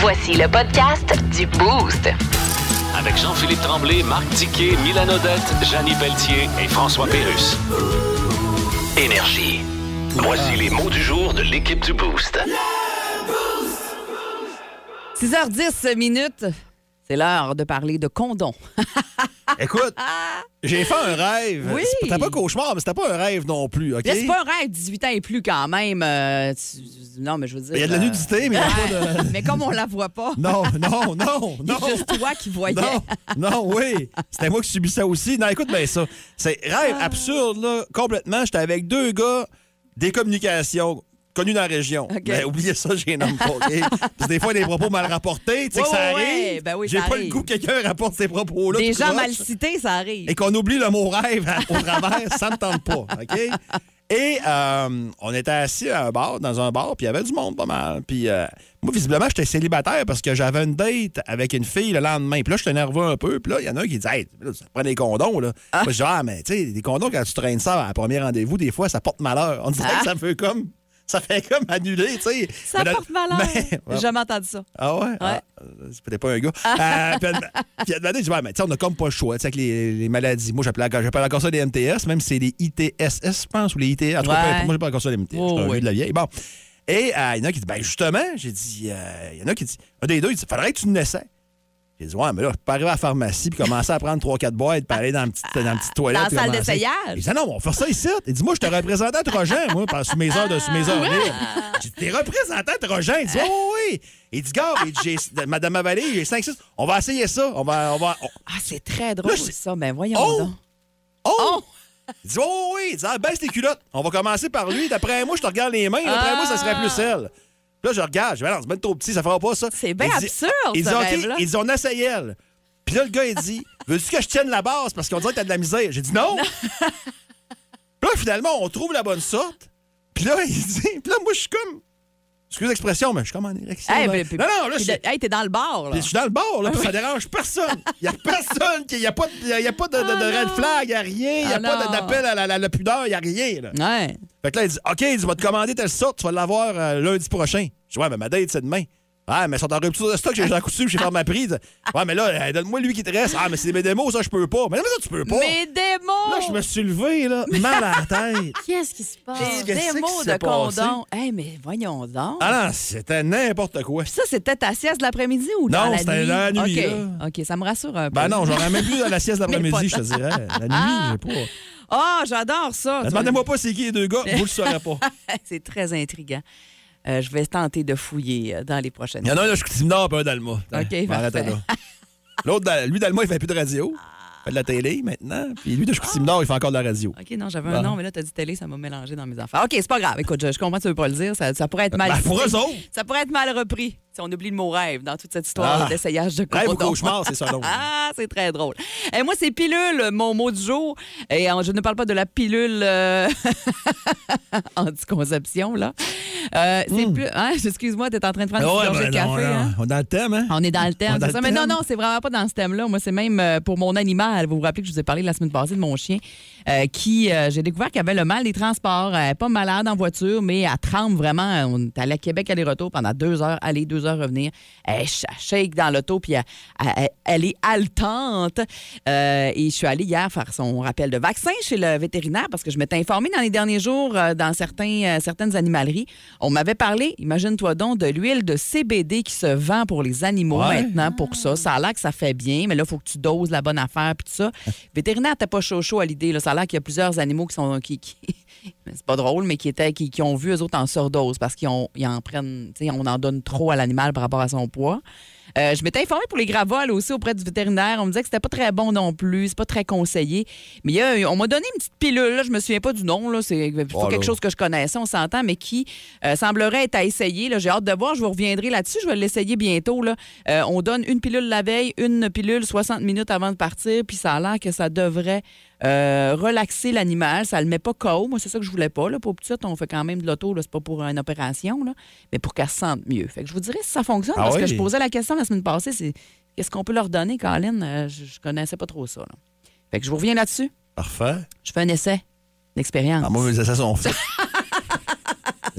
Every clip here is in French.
Voici le podcast du Boost. Avec Jean-Philippe Tremblay, Marc Tiquet, Milan Odette, Janine Pelletier et François Pérus. Énergie. Voici les mots du jour de l'équipe du Boost. 6h10 minutes. C'est l'heure de parler de condom. Écoute, j'ai fait un rêve. Oui. C'était pas cauchemar, mais c'était pas un rêve non plus, OK? C'est pas un rêve, 18 ans et plus quand même. euh, tu- Non, mais je veux dire. Il y a de la euh, nudité, mais il y a pas de... mais comme on la voit pas, Non, non, non, non. a juste toi qui voyais. Non, non, oui. C'était moi qui subissais aussi. Non, écoute bien ça. C'est rêve absurde, là, complètement. J'étais avec deux gars des communications connus dans la région. OK. Mais oubliez ça, j'ai nomme pas, OK? Parce que des fois, des propos mal rapportés, tu sais Ouais, que ça arrive. ouais. Ben oui, j'ai pas arrive. le goût que quelqu'un rapporte ces propos-là. Des gens mal cités, ça arrive. et qu'on oublie le mot rêve au travers, ça ne tente pas, OK? Et euh, on était assis à un bar, dans un bar, puis il y avait du monde pas mal. Puis euh, moi, visiblement, j'étais célibataire parce que j'avais une date avec une fille le lendemain. Puis là, j'étais nerveux un peu. Puis là, il y en a un qui dit Hey, là, ça prend des condoms, là. Moi, je dis Ah, mais tu sais, des condoms, quand tu traînes ça à un premier rendez-vous, des fois, ça porte malheur. On dirait Ah. que ça fait comme. Ça fait comme annuler, tu sais. Ça Mais porte malheur. Mais- J'ai jamais entendu ça. ah ouais? Ah, euh, c'est peut-être pas un gars. Euh, puis elle- ouais, mais tu sais, on a comme pas le choix, tu sais, avec les, les maladies. Moi, j'appelle encore, ça des MTS, même si c'est des ITSS, je pense, ou les ITS. En tout cas, Ouais. moi, j'appelle encore ça des MTS. Oh, un vieux de la vieille. Bon. Et euh, il y en a qui disent, ben justement, j'ai dit, euh, il y en a qui disent, un des deux, il dit, faudrait que tu n'essaies. J'ai dit, ouais, mais là, je peux arriver à la pharmacie puis commencer à prendre 3-4 boîtes puis aller dans une petite, dans petite toilette. Dans la salle d'essayage. Il dit, non, on va faire ça ici. Il dit, moi, je te représentais à Trojan, moi, par- sous mes heures de sous mes heures libres. J'ai dit, t'es représentant à Trojan. Il dit, oh, oui. Il dit, gars, il dit, j'ai- Madame Avalée, j'ai 5-6. On va essayer ça. On va. On va on- Ah, c'est très drôle, Là, c'est- ça. Mais voyons Oh! donc. Oh! Oh! Il dit, oh, oui. Il dit, ah, baisse tes culottes. On va commencer par lui. D'après moi, je te regarde les mains. D'après moi, ça serait plus elle. Là, je regarde. Je Ben c'est même trop petit, ça fera pas ça. C'est bien Il dit- absurde, Il dit, ce OK. rêve-là. Il dit, on essaye elle. Puis là, le gars, il dit, veux-tu que je tienne la base? Parce qu'on dirait que t'as de la misère? J'ai dit, non. Puis là, finalement, on trouve la bonne sorte. Puis là, il dit, puis là, moi, je suis comme, excuse l'expression, mais je suis comme en érection. Hey, là. ben, non, non, là, je de- hey, t'es dans le bar, là. je suis dans le bar, là, puis ça dérange personne. Il n'y a personne, il n'y a pas de, y a pas de, de- de Ah red flag, il n'y a rien, il n'y a Ah pas d'appel à la, la- la pudeur, il n'y a rien. Là. Ouais. Fait que là, il dit OK, il dit, vais te commander telle sorte, tu vas l'avoir euh, lundi prochain. Je dis Ouais, mais ma date, c'est demain. Ah, mais ils sont en rupture de stock, j'ai Jean Coutu, j'ai fait ma prise. Ouais, mais là, euh, donne-moi lui qui te reste. Ah, mais c'est mes démos, ça, je peux pas. Mais non, mais ça, tu peux pas. Mes démos! Là, je me suis levé, là, mal à la tête. Qu'est-ce qui se passe? Des Qu'est-ce qui démos de passé? condom. Hey, mais voyons donc. Ah non, c'était n'importe quoi. Puis ça, c'était ta sieste de l'après-midi ou dans Non, la c'était nuit? la nuit, OK. là. OK, ça me rassure un peu. Ben non, j'aurais même plus dans la sieste Mais d'après-midi, je te dirais. La nuit, j'ai pas. Ah, j'adore ça. Demandez-moi pas c'est qui les deux gars, vous le saurez pas. C'est très intriguant. Euh, je vais tenter de fouiller euh, dans les prochaines Il y en a un, là, je suis Nord, un d'Alma. OK, parfait. L'autre, lui, d'Alma, il fait plus de radio. Il fait de la télé maintenant. Puis lui, de Chicoutimi-Nord, il fait encore de la radio. OK, non, j'avais un nom, mais là, t'as dit télé, ça m'a mélangé dans mes affaires. OK, c'est pas grave. Écoute, je, je comprends que tu veux pas le dire. Ça, ça pourrait être mal Ben, pour eux autres. Ça pourrait être mal repris on oublie le mot rêve dans toute cette histoire Ah. d'essayage de Rêve ou condom. cauchemar, c'est ça, donc. Ah, c'est très drôle. Et moi, c'est pilule, mon mot du jour. Et euh, je ne parle pas de la pilule euh, anticonception, là. Euh, c'est plus. hein, Excuse-moi, t'es en train de prendre une Hmm. Ouais, petite gorgée ben de non, café. non. hein? On est dans le thème, hein? On est dans le On thème, c'est ça. Mais non, thème. non, c'est vraiment pas dans ce thème-là. Moi, c'est même euh, pour mon animal. Vous vous rappelez que je vous ai parlé la semaine passée de mon chien euh, qui, euh, j'ai découvert qu'il avait le mal des transports. Pas malade en voiture, mais elle tremble vraiment. On est allé à Québec aller-retour pendant deux heures, aller, deux heures revenir. Elle, shake dans l'auto, puis elle, elle- elle est haletante. Euh, et je suis allée hier faire son rappel de vaccin chez le vétérinaire parce que je m'étais informée dans les derniers jours euh, dans certains, euh, certaines animaleries. On m'avait parlé, imagine-toi donc, de l'huile de CBD qui se vend pour les animaux Ouais. maintenant pour ça. Ça a l'air que ça fait bien, mais là, il faut que tu doses la bonne affaire puis tout ça. Vétérinaire, t'es pas chaud chaud à l'idée. Ça a l'air qu'il y a plusieurs animaux qui sont. Qui, qui- c'est pas drôle, mais qui, étaient, qui, qui ont vu eux autres en surdose parce qu'ils ils en prennent. On en donne trop à l'animal par rapport à son poids. Euh, je m'étais informée pour les gravoles aussi auprès du vétérinaire. On me disait que c'était pas très bon non plus, c'est pas très conseillé. Mais il y a- on m'a donné une petite pilule, là, je me souviens pas du nom, là, c'est Oh quelque chose que je connaissais, on s'entend, mais qui euh, semblerait être à essayer. là. J'ai hâte de voir, je vous reviendrai là-dessus, je vais l'essayer bientôt. Là. Euh, on donne une pilule la veille, une pilule 60 minutes avant de partir, puis ça a l'air que ça devrait euh, relaxer l'animal. Ça le met pas KO. Moi, c'est ça que je voulais pas. Là. Pour petite, on fait quand même de l'auto, c'est pas pour une opération, là, mais pour qu'elle se sente mieux. Fait que je vous dirais si ça fonctionne, Ah parce que je posais la question la semaine passée, c'est qu'est-ce qu'on peut leur donner, Colin? Euh, je, je connaissais pas trop ça. là. Fait que je vous reviens là-dessus. Parfait. Je fais un essai d'expérience. Ah, moi, mes essais sont faits.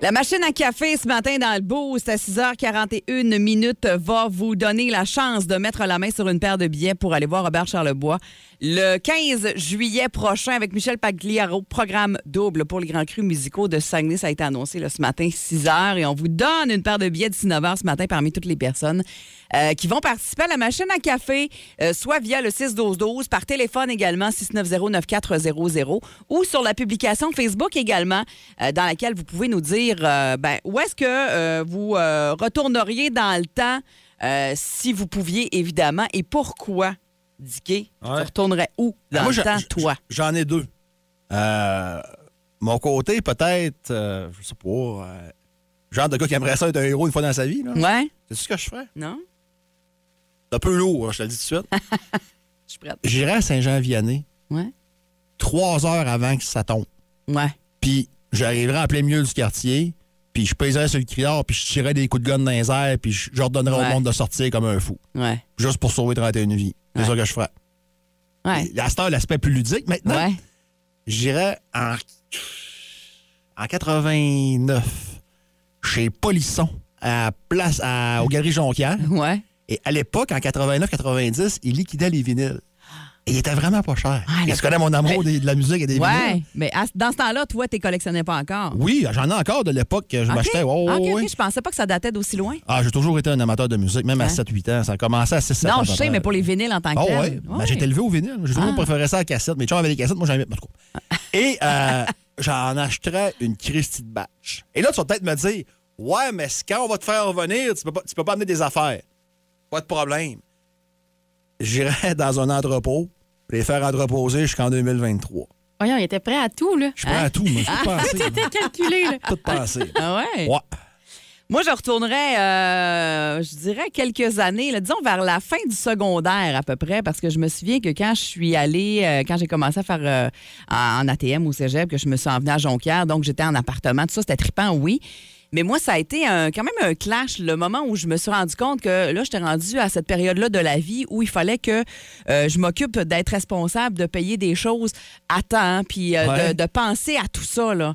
La machine à café ce matin dans le boost à 6h41 minutes va vous donner la chance de mettre la main sur une paire de billets pour aller voir Robert Charlebois le 15 juillet prochain avec Michel Pagliaro, programme double pour les grands crus musicaux de Saguenay. Ça a été annoncé ce matin, 6 h et on vous donne une paire de billets d'ici 9 h ce matin parmi toutes les personnes euh, qui vont participer à la machine à café, euh, soit via le 6-12-12, par téléphone également, 690-9400, ou sur la publication Facebook également, euh, dans laquelle vous pouvez nous dire ben, où est-ce que vous retourneriez dans le temps si vous pouviez, évidemment, et pourquoi? Dicky, tu retournerais où dans Moi, le temps, toi? J'en ai deux. Euh, mon côté, peut-être, euh, je sais pas, euh, genre de gars qui aimerait ça être un héros une fois dans sa vie. là. Ouais? C'est ce que je ferais. Non? C'est un peu lourd, hein, je te le dis tout de suite. Je suis prête. J'irais à Saint-Jean-Vianney Ouais? trois heures avant que ça tombe. Ouais. Puis j'arriverais en plein milieu du quartier, puis je pèserais sur le criard, puis je tirerais des coups de gun dans les airs, puis je Ouais. au monde de sortir comme un fou. Ouais. Juste pour sauver 31 vies. C'est Ouais. ça que je ferais. Ouais. L'aspect plus ludique. Maintenant, Ouais. j'irais en, en 89 chez Polisson, à place, à, aux Galeries Jonquière. Ouais. Et à l'époque, en 89-90, il liquidait les vinyles. Et il était vraiment pas cher. Ah, Et tu connais mon amour des- de la musique et des Ouais. vinyles. Mais à- dans ce temps-là, toi, tu collectionnais pas encore. Oui, j'en ai encore de l'époque que je m'achetais. Oh, Ah, oh, oui. Je pensais pas que ça datait d'aussi loin. Ah, j'ai toujours été un amateur de musique, même à Hein? 7-8 ans. Ça a commencé à 6-7 ans. non, je sais, mais pour les vinyles en tant que Ah tel. ouais? Ben, Ouais. j'ai été élevé au vinyle. J'ai toujours Ah. préféré ça à cassette. Mes chums avaient les cassettes, moi j'avais. en tout cas. Et euh, j'en achèterais une Christie de batch. Et là, tu vas peut-être me dire Ouais, mais quand on va te faire revenir, tu peux pas, tu peux pas amener des affaires. Pas de problème. J'irai dans un entrepôt, les faire entreposer jusqu'en 2023. Voyons, il était prêt à tout, là. Je suis prêt à tout, moi. Je suis Ah, pensé. tout était calculé, là. Tout pensé. Ah ouais? Ouais. Moi, je retournerais, euh, je dirais, quelques années, là, disons vers la fin du secondaire à peu près, parce que je me souviens que quand je suis allée, euh, quand j'ai commencé à faire euh, en, en ATM au cégep, que je me suis envenue à Jonquière, donc j'étais en appartement, tout ça, c'était trippant, oui. Mais moi, ça a été un- quand même un clash, le moment où je me suis rendu compte que là, j'étais rendue à cette période-là de la vie où il fallait que euh, je m'occupe d'être responsable, de payer des choses à temps, puis euh, Ouais. de, de penser à tout ça, là.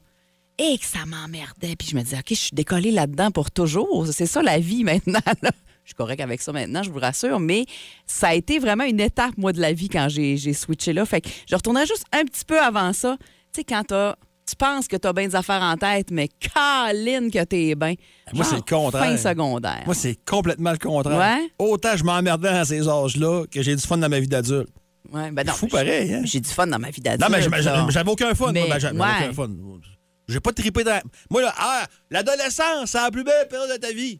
Et que ça m'emmerdait. Puis je me disais, OK, je suis décollée là-dedans pour toujours. C'est ça la vie maintenant. là. Je suis correct avec ça maintenant, je vous rassure. Mais ça a été vraiment une étape, moi, de la vie quand j'ai switché là. Fait que je retournerais juste un petit peu avant ça. Tu sais, quand t'as- tu penses que tu as bien des affaires en tête, mais caline que t'es bien. Moi, c'est le contraire. Fin secondaire. Moi, c'est complètement le contraire. Ouais? Autant je m'emmerdais à ces âges-là que j'ai du fun dans ma vie d'adulte. ouais, ben non, Fou pareil, hein? J'ai du fun dans ma vie d'adulte. Non, mais j'avais- aucun fun. Mais, moi, ben, j'avais ouais. aucun fun. J'ai pas trippé dans. Moi, là, ah, l'adolescence, c'est la plus belle période de ta vie.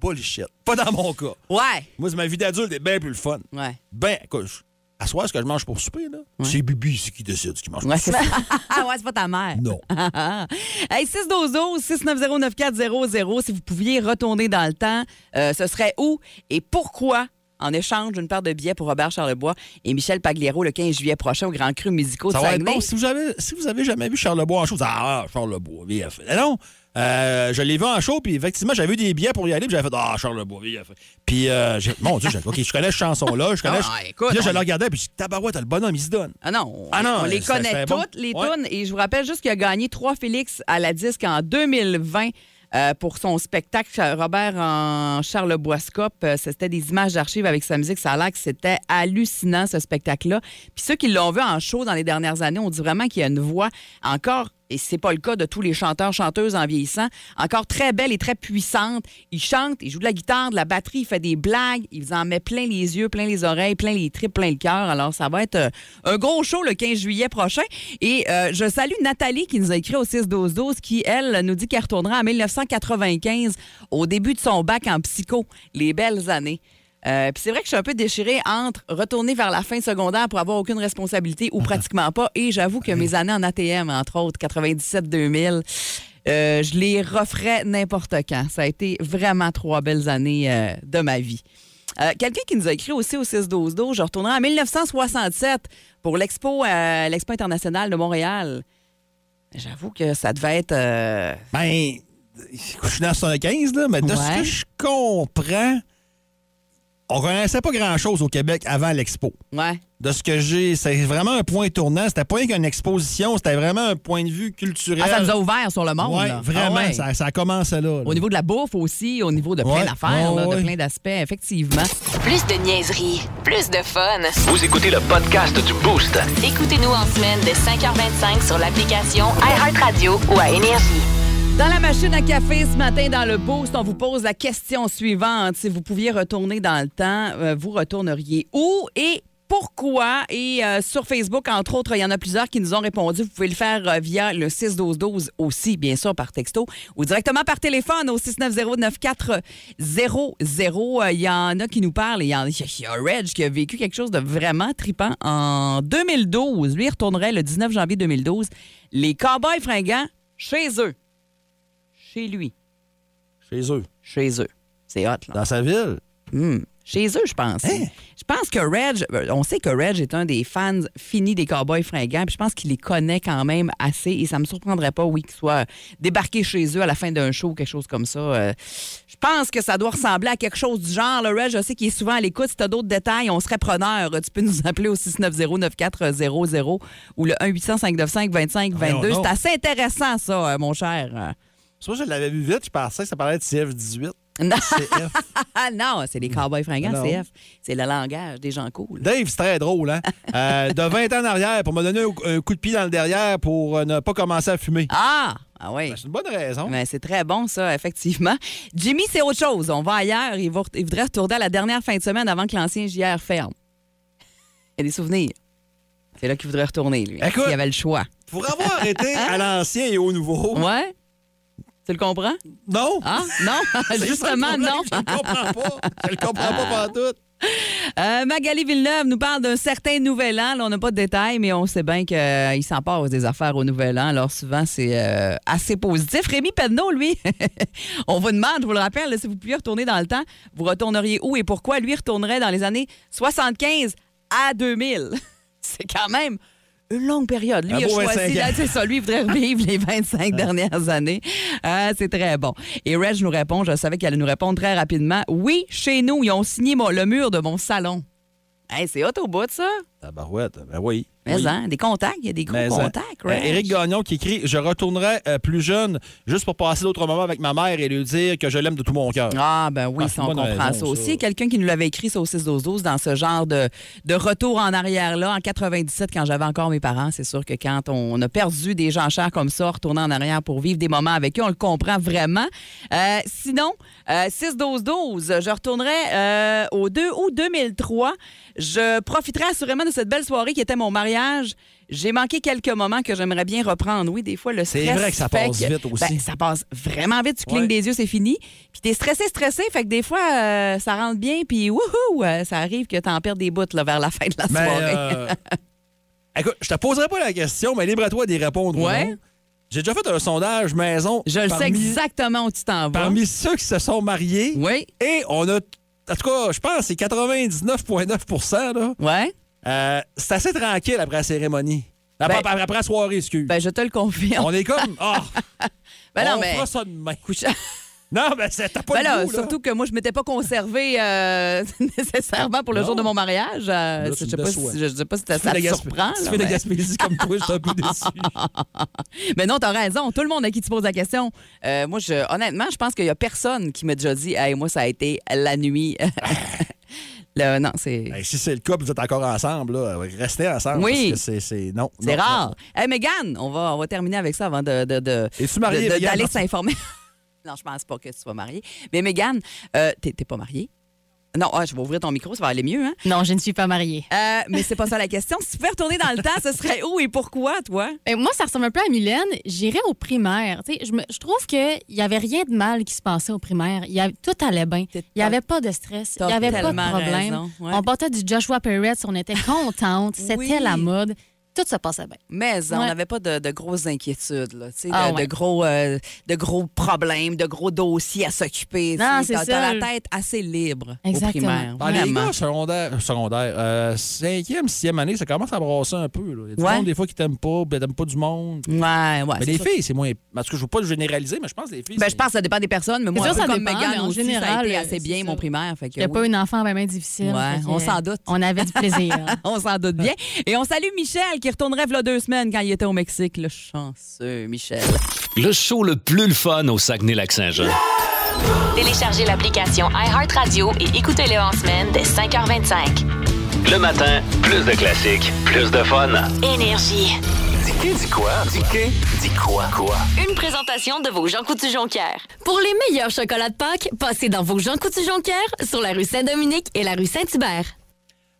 Bullshit. Pas dans mon cas. Ouais, Moi, ma vie d'adulte est bien plus le fun. ouais. Ben, écoute, à soir, ce que je mange pour souper, là, c'est Bibi c'est qui décide ce qu'il mange Ouais, pour souper. ah ouais, c'est pas ta mère. Non. hey, 612 690 9400 si vous pouviez retourner dans le temps, euh, ce serait où et pourquoi en échange d'une paire de billets pour Robert Charlebois et Michel Pagliaro le 15 juillet prochain au Grand Cru musicaux de Ça va être Saguenay. bon. Si vous avez, si vous avez jamais vu Charles Lebois en show, ah, Charles Lebois, VF. Non, euh, je l'ai vu en show, puis effectivement, j'avais eu des billets pour y aller, puis j'avais fait, ah, Charles Lebois, VF. Puis, euh, j'ai- mon Dieu, j'ai- OK, je connais cette chanson-là, je connais. Ah, écoute, puis là, je on- le regardais, puis je dis, tabarouette, le bonhomme, il se donne. Ah non, on, Ah non, on les connaît bon. toutes, les Ouais. tunes. Et je vous rappelle juste qu'il a gagné trois Félix à la disque en 2020 euh, pour son spectacle Robert en Charlebois-Scope. Euh, C'était des images d'archives avec sa musique. Ça a l'air que c'était hallucinant, ce spectacle-là. Puis ceux qui l'ont vu en show dans les dernières années, on dit vraiment qu'il y a une voix encore et c'est pas le cas de tous les chanteurs, chanteuses en vieillissant, encore très belle et très puissante. Il chante, il joue de la guitare, de la batterie, il fait des blagues, il en met plein les yeux, plein les oreilles, plein les tripes, plein le cœur. Alors, ça va être euh, un gros show le 15 juillet prochain. Et euh, je salue Nathalie qui nous a écrit au 6-12-12 qui, elle, nous dit qu'elle retournera en 1995 au début de son bac en psycho. Les belles années. Euh, Puis c'est vrai que je suis un peu déchirée entre retourner vers la fin secondaire pour avoir aucune responsabilité ou pratiquement pas. Et j'avoue que mes années en ATM, entre autres, 97-2000, euh, je les referais n'importe quand. Ça a été vraiment trois belles années euh, de ma vie. Euh, Quelqu'un qui nous a écrit aussi au 6-12-12, je retournerai en 1967 pour l'Expo l'Expo internationale de Montréal. J'avoue que ça devait être... Ben, je suis dans 75, là, mais de ce que je comprends, on connaissait pas grand-chose au Québec avant l'expo. ouais. De ce que j'ai, c'est vraiment un point tournant. C'était pas rien qu'une exposition, c'était vraiment un point de vue culturel. Ah, ça nous a ouvert sur le monde. Ouais, là. vraiment, Ah ouais. ça, ça a commencé là. là. Au niveau de la bouffe aussi, au niveau de plein Ouais. d'affaires, Ouais, de plein d'aspects, effectivement. Plus de niaiserie, plus de fun. Vous écoutez le podcast du Boost. Écoutez-nous en semaine de 5h25 sur l'application iHeartRadio ou à Énergie. Dans la machine à café ce matin, dans le boost, on vous pose la question suivante. Si vous pouviez retourner dans le temps, euh, vous retourneriez où et pourquoi? Et euh, sur Facebook, entre autres, il y en a plusieurs qui nous ont répondu. Vous pouvez le faire euh, via le 61212 aussi, bien sûr, par texto ou directement par téléphone au 690-9400. Euh, Il y en a qui nous parlent. Il y, en- a Reg qui a vécu quelque chose de vraiment tripant en 2012. Lui, il retournerait le 19 janvier 2012. Les Cowboys fringants chez eux chez lui, Chez eux, chez eux. C'est hot, là. dans sa ville? Hmm. Chez eux, je pense. Hein? Je pense que Reg, euh, on sait que Reg est un des fans finis des Cowboys fringants, puis je pense qu'il les connaît quand même assez, et ça me surprendrait pas, oui, qu'il soit débarqué chez eux à la fin d'un show, quelque chose comme ça. Euh, je pense que ça doit ressembler à quelque chose du genre. Le Reg, je sais qu'il est souvent à l'écoute. Si tu as d'autres détails, on serait preneur. Tu peux nous appeler au 690-9400 ou le 1-800-595-2522. Voyons donc. C'est assez intéressant, ça, euh, mon cher. Que je l'avais vu vite, je pensais que ça parlait de CF18. Non. Non, c'est les cowboys fringants, Non. CF. C'est le langage des gens cool. Dave, c'est très drôle, hein? Euh, de 20 ans en arrière, pour me donner un, coup de pied dans le derrière pour euh, ne pas commencer à fumer. Ah! Ah oui. Ben, c'est une bonne raison. Ben, c'est très bon, ça, effectivement. Jimmy, c'est autre chose. On va ailleurs. Il, va- il voudrait retourner à la dernière fin de semaine avant que l'ancien JR ferme. Il y a des souvenirs. C'est là qu'il voudrait retourner, lui. Écoute. Il avait le choix. Pour avoir arrêté à l'ancien et au nouveau. Ouais? Tu le comprends? Non! Ah? Non? Justement, non. Je le comprends pas. Je le comprends pas tout. Euh, Magali Villeneuve nous parle d'un certain nouvel an. Là, on n'a pas de détails, mais on sait bien qu'il s'en passe des affaires au nouvel an. Alors, souvent, c'est euh, assez positif. Rémi Penneau, lui, on vous demande, je vous le rappelle, là, si vous pouviez retourner dans le temps, vous retourneriez où et pourquoi? Lui retournerait dans les années 75 à 2000. c'est quand même une longue période. Lui, il a choisi, 25 ans. là, c'est ça, lui, il voudrait revivre les 25 dernières années. Ah, c'est très bon. Et Reg nous répond, je savais qu'elle allait nous répondre très rapidement. Oui, chez nous, ils ont signé mon- le mur de mon salon. Hey, c'est hot au bout de ça. Tabarouette, ben oui. Mais oui. hein, des contacts, il y a des gros Mais, hein. contacts, Euh. Éric Gagnon qui écrit Je retournerai euh, plus jeune juste pour passer d'autres moments avec ma mère et lui dire que je l'aime de tout mon cœur. Ah, ben oui, Ah, ça, c'est on comprend raison, ça aussi. Quelqu'un qui nous l'avait écrit, ça au 6-12-12, dans ce genre de, de retour en arrière-là, en 97, quand j'avais encore mes parents. C'est sûr que quand on a perdu des gens chers comme ça, retourner en arrière pour vivre des moments avec eux, on le comprend vraiment. Euh, sinon, euh, 6-12-12, je retournerai au 2 août 2003. Je profiterai assurément de cette belle soirée qui était mon mariage. J'ai manqué quelques moments que j'aimerais bien reprendre. Oui, des fois, le stress. C'est vrai que ça passe vite aussi. Ben, ça passe vraiment vite. Tu clignes Ouais. des yeux, c'est fini. Puis t'es stressé, stressé. Fait que des fois, euh, ça rentre bien. Puis wouhou, euh, ça arrive que t'en perds des bouts là, vers la fin de la Mais, soirée. euh, écoute, je te poserai pas la question, mais libre à toi d'y répondre. ou Ouais. non. J'ai déjà fait un sondage maison. Je le sais exactement où tu t'en vas. Parmi ceux qui se sont mariés. Oui. Et on a. En tout cas, je pense que c'est 99,9 là. Ouais. Euh, c'est assez tranquille après la cérémonie. Après, Ben- après la soirée, excuse. Ben, je te le confirme. on est comme. Ah! Ben non, on mais- fera ça demain. Couche- Non, mais t'as pas Ben le là, goût, là. surtout que moi, je m'étais pas conservée euh, nécessairement pour le Non. jour de mon mariage. Euh, Là, tu je, me sais pas si, je sais pas si ça, ça de te surprend. Tu fais de la mais- Gaspésie comme toi, je suis un peu déçu. Mais non, t'as raison. Tout le monde à qui tu poses la question. Euh, moi, je, honnêtement, je pense qu'il y a personne qui m'a déjà dit Hey, moi, ça a été la nuit. Le- non, c'est. Ben, si c'est le cas, vous êtes encore ensemble, là, restez ensemble. Oui. Parce que c'est- c'est. Non. C'est non, rare. Hey, Mégane, on va, on va terminer avec ça avant de, de, de- Es-tu mariée, Mégane? d'aller s'informer. non, je pense pas que tu sois mariée. Mais Mégane, euh, t'es t'es pas mariée? Non, ah, je vais ouvrir ton micro, ça va aller mieux, hein? Non, je ne suis pas mariée. Euh, mais c'est pas ça la question. Si tu pouvais retourner dans le temps, ce serait où et pourquoi, toi? Ben, moi, ça ressemble un peu à Mylène. J'irais au primaire. Je, me- je trouve qu'il n'y avait rien de mal qui se passait au primaire. Il y avait- tout allait bien. Il n'y avait pas de stress. Il n'y avait pas de problème. raison, ouais. On portait du Joshua Perez. On était contente. C'était Oui. la mode. Tout se passait bien. Mais on Ouais. n'avait pas de, de grosses inquiétudes, là, de, Ah de gros, euh, de gros problèmes, de gros dossiers à s'occuper. Non, c'est T'as- ça. La tête assez libre Exactement. au primaire. Ben, les gars secondaires, secondaire, euh, cinquième, sixième année, ça commence à brasser un peu. là. Il y a du Ouais. monde, des fois, qui t'aiment pas, ben, t'aimes pas du monde. Ouais, ouais. mais les ça. filles, c'est moins. En tout cas, je veux pas le généraliser, mais je pense que les filles. Ben, je pense que ça dépend des personnes, mais moi, sûr, un peu ça comme dépend, Megan mais en aussi, ça a général, été euh, assez c'est bien, ça. mon primaire. Fait que J'étais pas oui. une enfant vraiment difficile. Ouais, que, on s'en doute. On avait du plaisir. On s'en doute bien. Et on salue Michel qui retournerait il deux semaines quand il était au Mexique. Le chanceux Michel. Le show le plus le fun au Saguenay-Lac-Saint-Jean. Téléchargez l'application iHeartRadio et écoutez-le en semaine dès 5h25. Le matin, plus de classiques, plus de fun. Énergie. Dis dis quoi? Dis dis quoi? Quoi? Une présentation de vos Jean Coutu-Jonquière. Pour les meilleurs chocolats de Pâques, passez dans vos Jean Coutu-Jonquière sur la rue Saint-Dominique et la rue Saint-Hubert.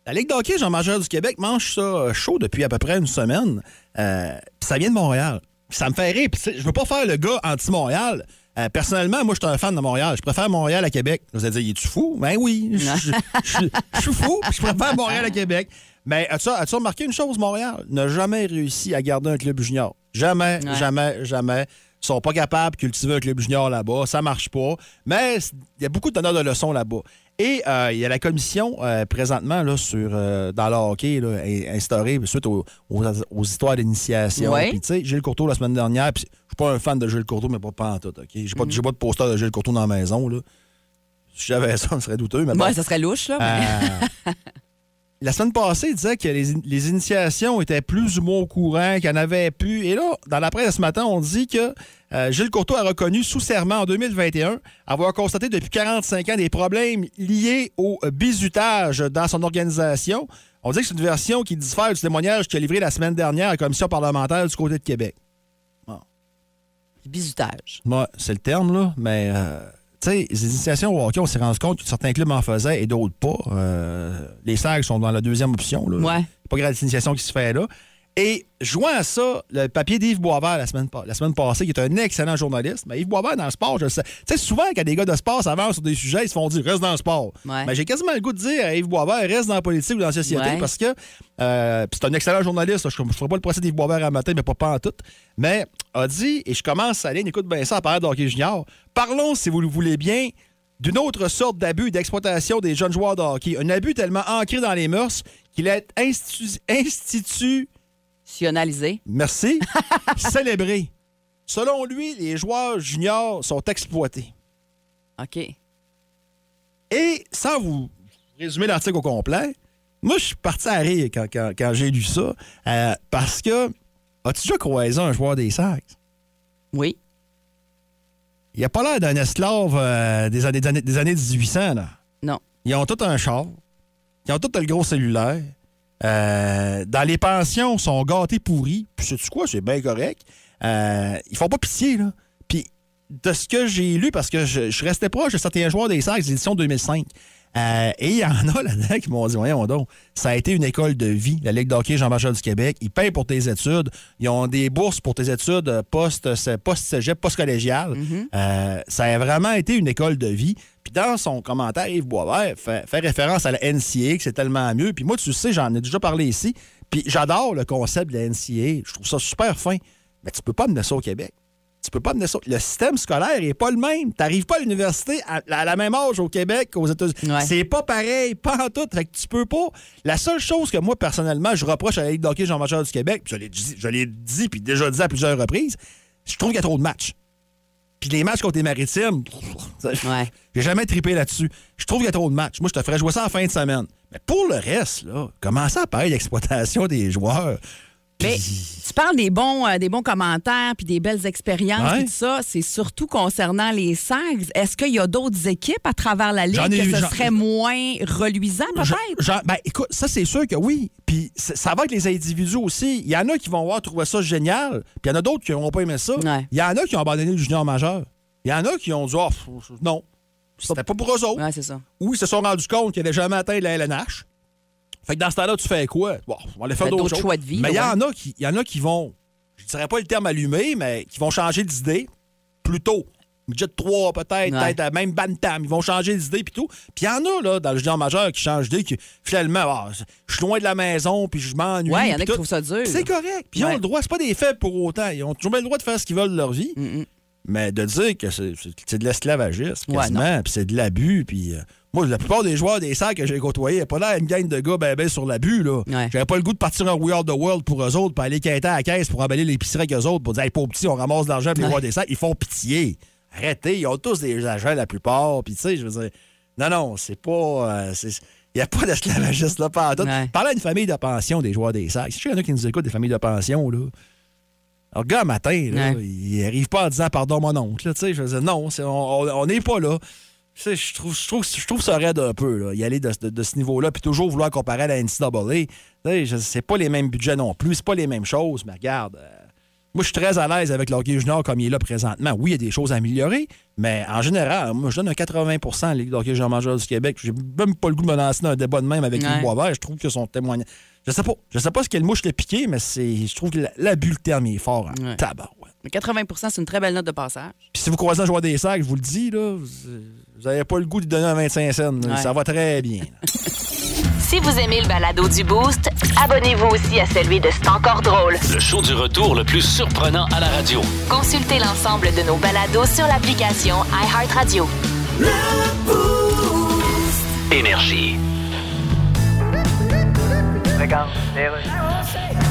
La Ligue d'hockey Jean Majeur du Québec mange ça euh, chaud depuis à peu près une semaine. Euh, puis ça vient de Montréal. Puis ça me fait rire. Puis je veux pas faire le gars anti-Montréal. Euh, personnellement, moi, je suis un fan de Montréal. Je préfère Montréal à Québec. Vous allez dire, es-tu fou? Ben oui, je suis fou. Je préfère Montréal à Québec. Mais as-tu as remarqué une chose, Montréal n'a jamais réussi à garder un club junior. Jamais, Ouais. jamais, jamais. Ils sont pas capables de cultiver un club junior là-bas. Ça marche pas. Mais il y a beaucoup de donneurs de leçons là-bas. Et euh, il y a la commission euh, présentement là, sur, euh, dans le hockey là, instaurée suite aux, aux- aux histoires d'initiation. Puis tu sais, Gilles Courteau la semaine dernière, puis je suis pas un fan de Gilles Courteau, mais pas, pas en tout. OK? J'ai pas, de poster de Gilles Courteau dans la maison. Là. Si j'avais ça, ça serait douteux. Mais. Ouais, ça serait louche, là. mais- la semaine passée, il disait que les, in- les initiations étaient plus ou moins au courant, qu'il y en avait plus. Et là, dans la presse ce matin, on dit que euh, Gilles Courteau a reconnu sous serment en 2021 avoir constaté depuis 45 ans des problèmes liés au bizutage dans son organisation. On dit que c'est une version qui diffère du témoignage qu'il a livré la semaine dernière à la commission parlementaire du côté de Québec. Bisutage. Ouais, c'est le terme, là, mais euh, sais, les initiations au hockey, on s'est rendu compte que certains clubs en faisaient et d'autres pas. Euh, les SAG sont dans la deuxième option. Là. Ouais. Pas grande initiation qui se fait là. Et joint à ça, le papier d'Yves Boisvert la semaine, la semaine passée, qui est un excellent journaliste. Mais Yves Boisvert, dans le sport, je le sais. Tu sais, souvent, quand des gars de sport s'avancent sur des sujets, ils se font dire reste dans le sport. Ouais. Mais j'ai quasiment le goût de dire à Yves Boisvert reste dans la politique ou dans la société Ouais. parce que euh, c'est un excellent journaliste. Je ne ferai pas le procès d'Yves Boisvert à matin, mais pas, pas en tout. Mais a dit, et je commence à aller, écoute bien ça, à parler de hockey junior. Parlons, si vous le voulez bien, d'une autre sorte d'abus et d'exploitation des jeunes joueurs de hockey. Un abus tellement ancré dans les mœurs qu'il est institu- institut Merci. Célébré. Selon lui, les joueurs juniors sont exploités. OK. Et sans vous résumer l'article au complet, moi, je suis parti à rire quand, quand- quand j'ai lu ça. euh, parce que, as-tu déjà croisé un joueur des Sacs? Oui. Il a pas l'air d'un esclave euh, des, années, des, années, des années 1800, là. Non. Ils ont tout un char. Ils ont tout le gros cellulaire. Euh, dans les pensions, sont gâtés pourris. Puis, sais-tu quoi? C'est bien correct. Euh, ils font pas pitié, là. Puis, de ce que j'ai lu, parce que je, je restais proche de certains joueurs des Sacs d'édition 2005, euh, et il y en a là-dedans qui m'ont dit, voyons donc, ça a été une école de vie, la Ligue d'hockey Jean-Marchal du Québec. Ils payent pour tes études. Ils ont des bourses pour tes études euh, post- post-cégep, post-collégial. Euh, ça a vraiment été une école de vie. Puis dans son commentaire, Yves Boisvert fait, fait référence à la NCA, que c'est tellement mieux. Puis moi, tu sais, j'en ai déjà parlé ici. Puis j'adore le concept de la NCA. Je trouve ça super fin. Mais tu peux pas mener ça au Québec. Tu peux pas mener ça. Le système scolaire est pas le même. Tu n'arrives pas à l'université à, à la même âge au Québec qu'aux États-Unis. Ouais. C'est pas pareil, pas en tout. Fait que tu peux pas. La seule chose que moi, personnellement, je reproche à la Ligue d'hockey Jean-Major du Québec, puis je l'ai dit, puis déjà dit à plusieurs reprises, je trouve qu'il y a trop de matchs. Puis les matchs contre les maritimes, Ouais. j'ai jamais trippé là-dessus. Je trouve qu'il y a trop de matchs. Moi, je te ferais jouer ça en fin de semaine. Mais pour le reste, là, commencez à parler d'exploitation des joueurs? Mais tu parles des bons, euh, des bons commentaires puis des belles expériences Ouais. et tout ça. C'est surtout concernant les Sags. Est-ce qu'il y a d'autres équipes à travers la Ligue J'en ai que eu- ce j'en- serait moins reluisant, Je- peut-être? ben, écoute, ça, c'est sûr que oui. Puis ça va avec les individus aussi. Il y en a qui vont avoir trouvé ça génial, puis il y en a d'autres qui n'auront pas aimé ça. Ouais. Il y en a qui ont abandonné le junior majeur. Il y en a qui ont dit, oh, pff, non. C'était pas pour eux autres. Ouais, c'est ça. Ou ils se sont rendus compte qu'ils n'avaient jamais atteint la LNH. Fait que dans ce temps-là, tu fais quoi? Bon, on va aller faire d'autres choses. choix de vie, Mais il y, ouais. en a qui- il y en a qui vont, je dirais pas le terme allumé, mais qui vont changer d'idée plus tôt. de 3 peut-être, Ouais. peut-être même Bantam. Ils vont changer les idées puis tout. Puis il y en a, là, dans le junior majeur qui changent d'idée, qui finalement, ah, je suis loin de la maison, puis je m'ennuie. Ouais, il y en a qui tout. trouvent ça dur. C'est correct. Puis ils ont le droit, c'est pas des faits pour autant. Ils ont toujours le droit de faire ce qu'ils veulent de leur vie. Mais de dire que c'est de l'esclavagisme, quasiment, puis c'est de l'abus, puis... euh, moi, la plupart des joueurs des sacs que j'ai côtoyés, pas l'air une gang de gars ben, ben sur l'abus, là. Ouais. J'avais pas le goût de partir en We Are the World pour eux autres, puis aller quêter à la caisse pour emballer l'épicerie avec eux autres, pour dire, hey, pauvre petit, on ramasse de l'argent pour les joueurs des sacs. Ils font pitié. Arrêtez, ils ont tous des agents, la plupart, puis tu sais, je veux dire... Non, non, c'est pas... euh, il n'y a pas d'esclavagisme là, pas tout. Ouais. Parlez à une famille de pension des joueurs des sacs. Si il y en a qui nous écoutent, des familles de pension, là... Alors, le gars, matin, là, Ouais. il arrive pas en disant pardon, mon oncle. là, je veux dire, non, on n'est pas là. Je trouve, je, trouve, je trouve ça raide un peu, là, y aller de, de- de ce niveau-là, puis toujours vouloir comparer à la NCAA. C'est pas les mêmes budgets non plus, c'est pas les mêmes choses, mais regarde. euh, moi, je suis très à l'aise avec le hockey junior comme il est là présentement. Oui, il y a des choses à améliorer, mais en général, moi, je donne un 80% à la Ligue de hockey junior majeur du Québec. J'ai même pas le goût de me lancer dans un débat de même avec Ouais. Yves Boisvert. Je trouve que son témoignage. Je sais pas. Je sais pas ce qu'elle mouche l'a piqué, mais c'est. Je trouve que la- l'abus le terme est fort. Hein. Ouais. Tabarouette. Mais 80% c'est une très belle note de passage. Puis si vous croisez un joueur des sacs, je vous le dis, là, vous vous avez pas le goût de donner un 25 cents. Ouais. Ça va très bien. Si vous aimez le balado du Boost, abonnez-vous aussi à celui de C'est encore drôle. Le show du retour le plus surprenant à la radio. Consultez l'ensemble de nos balados sur l'application iHeartRadio. Énergie. OK,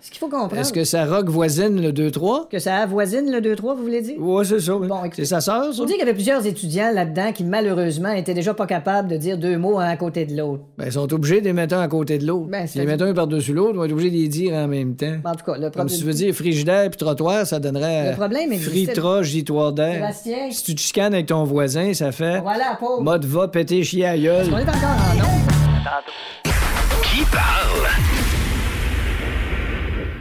Ce qu'il faut comprendre. Est-ce que ça rock voisine le 2-3? que ça avoisine le 2-3, vous voulez dire? Ouais, c'est ça. oui. Bon, c'est sa sœur, ça? On dit qu'il y avait plusieurs étudiants là-dedans qui, malheureusement, étaient déjà pas capables de dire deux mots un à côté de l'autre. Ben, ils sont obligés de les mettre un à côté de l'autre. Ben, si les mettre un par-dessus l'autre, on va être obligé de les dire en même temps. En tout cas, le Comme problème. si tu veux dire frigidaire puis trottoir, ça donnerait. Le problème existait- Fritra, gitoire d'air. Sébastien. Si tu te chicanes avec ton voisin, ça fait. Voilà, pauvre. Mode va péter chier à gueule. On est encore en ondes. Qui parle?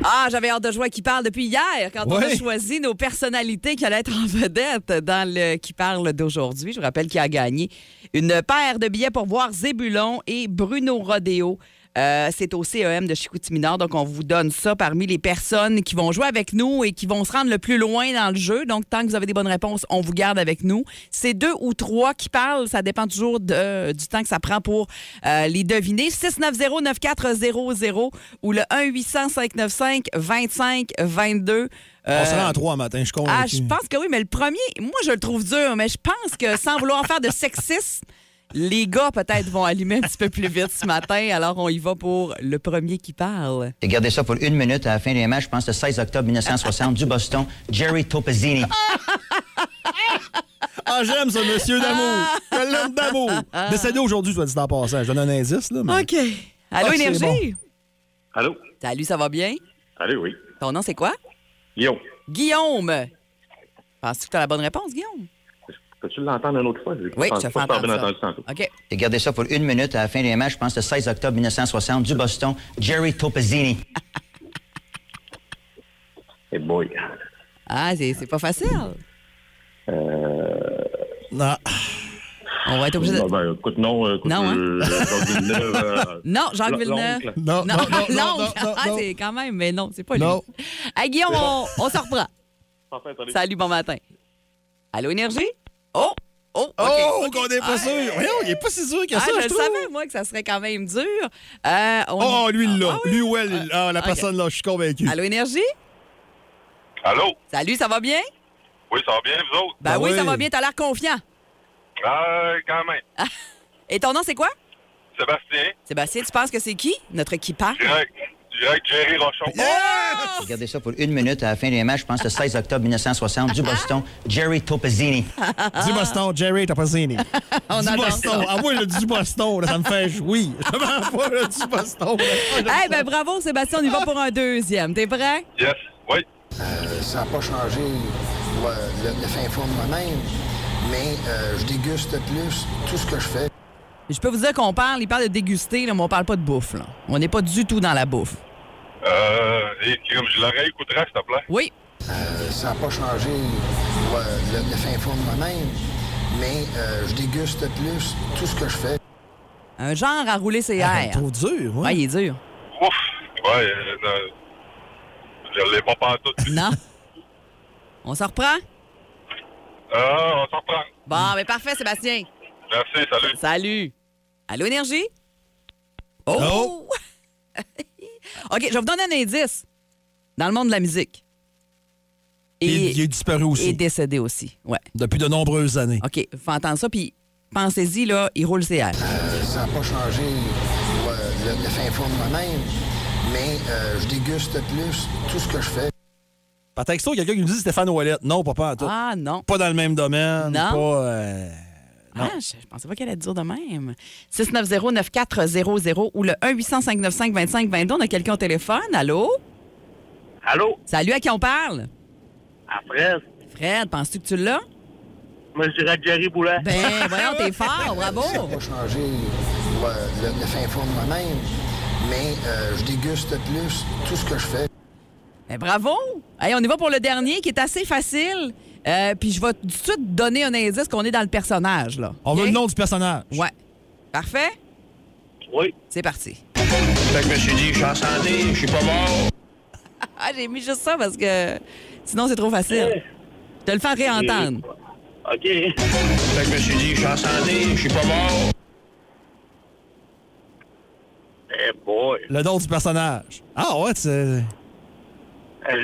Ah, j'avais hâte de jouer à qui parle depuis hier, quand on a choisi nos personnalités qui allaient être en vedette dans le qui parle d'aujourd'hui. Je vous rappelle qui a gagné une paire de billets pour voir Zébulon et Bruno Rodeo. Euh, c'est au CEM de Chicoutimi-Nord, donc on vous donne ça parmi les personnes qui vont jouer avec nous et qui vont se rendre le plus loin dans le jeu. Donc, tant que vous avez des bonnes réponses, on vous garde avec nous. C'est deux ou trois qui parlent, ça dépend toujours de- du temps que ça prend pour euh, les deviner. 690-9400 ou le 1-800-595-2522. On sera en trois matin, je suis convaincu. Ah, je pense que oui, mais le premier, moi, je le trouve dur, mais je pense que sans vouloir faire de sexisme, les gars, peut-être, vont allumer un petit peu plus vite ce matin. Alors, on y va pour le premier qui parle. J'ai gardé ça pour une minute à la fin des matchs, je pense, le 16 octobre 1960, du Boston, Jerry Topazzini. Ah, j'aime ce monsieur d'amour. Je l'aime d'amour. Décédé aujourd'hui, soit dit en passant. Je donne un indice, là. Mais... OK. Allô, Ah, Énergie? bon. Allô? Salut, ça va bien? Allô, oui. Ton nom, c'est quoi? Guillaume, Guillaume. Penses-tu que tu as la bonne réponse, Guillaume? Peux-tu l'entendre une autre fois? J'ai Oui, je fais entendre ça. entendu. OK. J'ai gardé ça pour une minute à la fin des matchs, je pense, le 16 octobre 1960, du Boston, Jerry Topazzini. Hey boy. Ah, c'est c'est pas facile. Non. On va être obligé de... Ah, ben, écoute, non, euh, écoute, Non, hein? euh, Jacques Villeneuve, euh, Non, Jacques Villeneuve. Non, non, non, non, non, l'oncle. non, Ah, non. c'est quand même, mais non, c'est pas lui. Non. Hey, Guillaume, on, on se reprend. Enfin. Salut, bon matin. Allô, Énergie? Oh! Oh! OK, Oh, OK. qu'on n'est pas Ah, sûr. Voyons, il est pas si sûr que Ah, ça, je je le trouve. savais, moi, que ça serait quand même dur. Euh, on- Oh, lui, là. Ah, oui? Lui ou elle. Ah, la personne, là, je suis convaincu. Allô, Énergie? Allô? Salut, ça va bien? Oui, ça va bien, vous autres? Ben Ben oui, oui. ça va bien, t'as l'air confiant. Euh, quand même. Et ton nom, c'est quoi? Sébastien, Sébastien, tu penses que c'est qui? Notre qui parle? direct, direct, Jerry Rochon. J'ai gardé ça pour une minute à la fin des matchs, je pense, le 16 octobre 1960, du Boston, Jerry Topazzini. Du Boston, Jerry Topazzini. On du Boston. Ah, moi, le du Boston, là, ça me fait jouir. Je m'en pas, le du Boston. Eh ça. ben bravo, Sébastien, on y va pour un deuxième. T'es prêt? Yes, oui. ça n'a pas changé le, le fin fond de moi-même, mais euh, je déguste plus tout ce que je fais. Je peux vous dire qu'on parle, il parle de déguster, là, mais on parle pas de bouffe. Là. On n'est pas du tout dans la bouffe. Euh, et comme je l'aurais écouterai, s'il te plaît. Oui. Euh, ça n'a pas changé ouais, le, le fin fond de moi-même, mais euh, je déguste plus tout ce que je fais. Un genre à rouler ses Ah, airs. trop dur, ouais. il est dur. Ouf! Ouais, euh, je l'ai pas pantoute. Non. On s'en reprend? Ah, on s'en reprend. Bon, mais parfait, Sébastien. Merci, salut. Salut. Allô, Énergie? Oh! OK, je vais vous donner un indice. Dans le monde de la musique. Il, il est disparu aussi. Et décédé aussi, ouais. Depuis de nombreuses années. OK, faut entendre ça, puis pensez-y, là, il roule ses airs. Euh, ça n'a pas changé le, le fin fond de moi-même, mais euh, je déguste plus tout ce que je fais. Par texto, quelqu'un qui nous dit Stéphane Ouellet. Non, pas, pas en tout. Ah, non. Pas dans le même domaine. Non? Pas. Euh, Ah, je, je pensais pas qu'elle allait dire de même. 690-9400 ou le 1-800-595-2522. On a quelqu'un au téléphone. Allô? Allô? Salut, à qui on parle? À Fred. Fred, penses-tu que tu l'as? Moi, je dirais Jerry Boulet. Ben, voyons, t'es fort, bravo. N'a pas changé ouais, le, le fin fond de moi-même, mais euh, je déguste plus tout ce que je fais. Ben, bravo! Hey, on y va pour le dernier qui est assez facile. Euh, puis je vais tout de suite donner un indice qu'on est dans le personnage. Là. On veut le nom du personnage. Ouais. Parfait? Oui. C'est parti. Fait que je me suis dit, je suis en santé, je suis pas mort. Ah, j'ai mis juste ça parce que sinon c'est trop facile. Je te le fais réentendre. OK. Fait que je me suis dit, je suis en santé, je suis pas mort. Eh boy. Le nom du personnage. Ah ouais, tu Euh,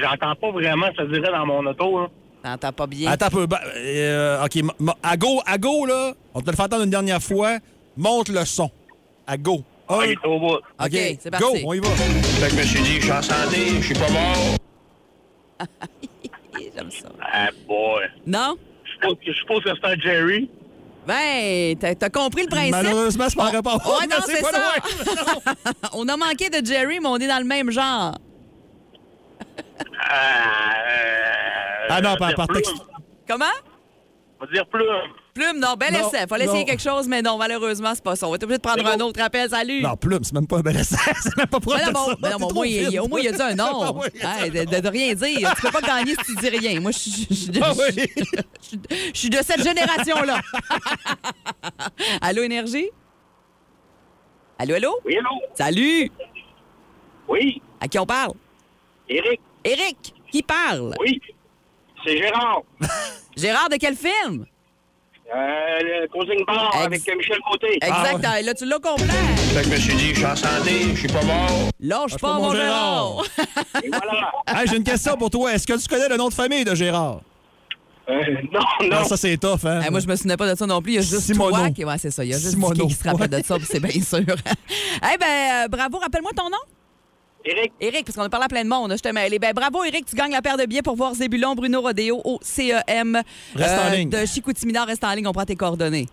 J'entends pas vraiment, ça dirait, dans mon auto. Là. T'entends pas bien? Attends un peu. Ben, euh, OK, à go, à go, là, on te le fait entendre une dernière fois. Monte le son. À go. Un. Ah, est au bout. OK, c'est Go, parti. on y va. Fait que je me suis dit, je suis en santé, je suis pas mort. J'aime ça. Ah boy. Non? Je suppose que- c'est un Jerry. Ben, t'as t'as compris le principe? Malheureusement, c'est pas réponse. Ouais, non, c'est pas ça. on a manqué de Jerry, mais on est dans le même genre. Ah non, on va par, dire par plume. texte. Comment? On va dire plume. Plume, non, bel Non, essai. Fallait essayer non. quelque chose, mais non, malheureusement, c'est pas ça. On va être obligé de prendre un autre appel. Salut! Non, plume, c'est même pas un bel essai. C'est même pas proche Ben de non, ça. bon, ben non, au moins, il, fine. au moins, il a dit un nom. Ah oui, Hey, de, de- de rien dire. Tu peux pas gagner si tu dis rien. Moi, je suis- je suis de- Ah oui. suis de cette génération-là. allô, Énergie? Allô, allô? Oui, allô? Salut! Oui, À qui on parle? Eric. Eric, qui parle? Oui, c'est Gérard. Gérard, de quel film? Euh, le Causing Bar Ex- avec Michel Côté. Exact. Ah Là, tu l'as complet. Fait que je me suis dit, je suis en santé, je suis pas mort. Lâche Lâche pas, pas, mon Gérard. Et voilà. Hey, J'ai une question pour toi. Est-ce que tu connais le nom de famille de Gérard? Euh, non, non. Non, ça, c'est tough, hein? Hey, moi, je me souvenais pas de ça non plus. Il y a juste Simoneau. toi qui... Ouais, c'est ça. Il y a juste qui se rappelle de ça, c'est bien sûr. Eh ben, euh, bravo. Rappelle-moi ton nom. Eric. Eric, parce qu'on a parlé à plein de monde, je te mêle. Ben, bravo, Eric, tu gagnes la paire de billets pour voir Zébulon Bruno Rodeo au CEM Reste en euh, ligne. de Chicoutimi-Nord. Reste en ligne, on prend tes coordonnées.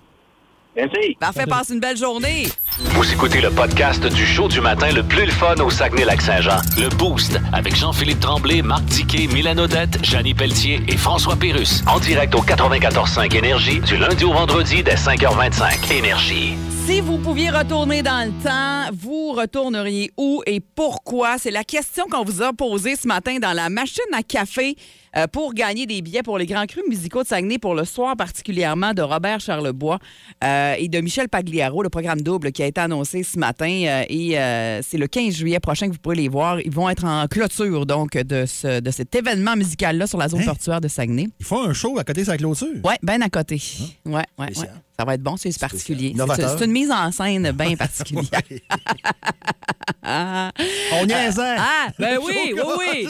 Merci. Parfait, passe une belle journée. Vous écoutez le podcast du show du matin le plus le fun au Saguenay-Lac-Saint-Jean. Le Boost avec Jean-Philippe Tremblay, Marc Tiquet, Milan Odette, Janine Pelletier et François Pérus. En direct au 94.5 Énergie du lundi au vendredi dès 5h25. Énergie. Si vous pouviez retourner dans le temps, vous retourneriez où et pourquoi? C'est la question qu'on vous a posée ce matin dans la machine à café euh, pour gagner des billets pour les Grands Crus musicaux de Saguenay pour le soir particulièrement de Robert Charlebois euh, et de Michel Pagliaro, le programme double qui a été annoncé ce matin. euh, et c'est le 15 juillet prochain que vous pourrez les voir. Ils vont être en clôture donc de, ce, de cet événement musical-là sur la zone Hein? portuaire de Saguenay. Ils font un show à côté de sa clôture? Oui, bien à côté. Ouais, ouais, ouais. Ça va être bon, c'est particulier. C'est une mise en scène bien particulière. Ah. On niaisait. Ah, ben oui, oui, oui.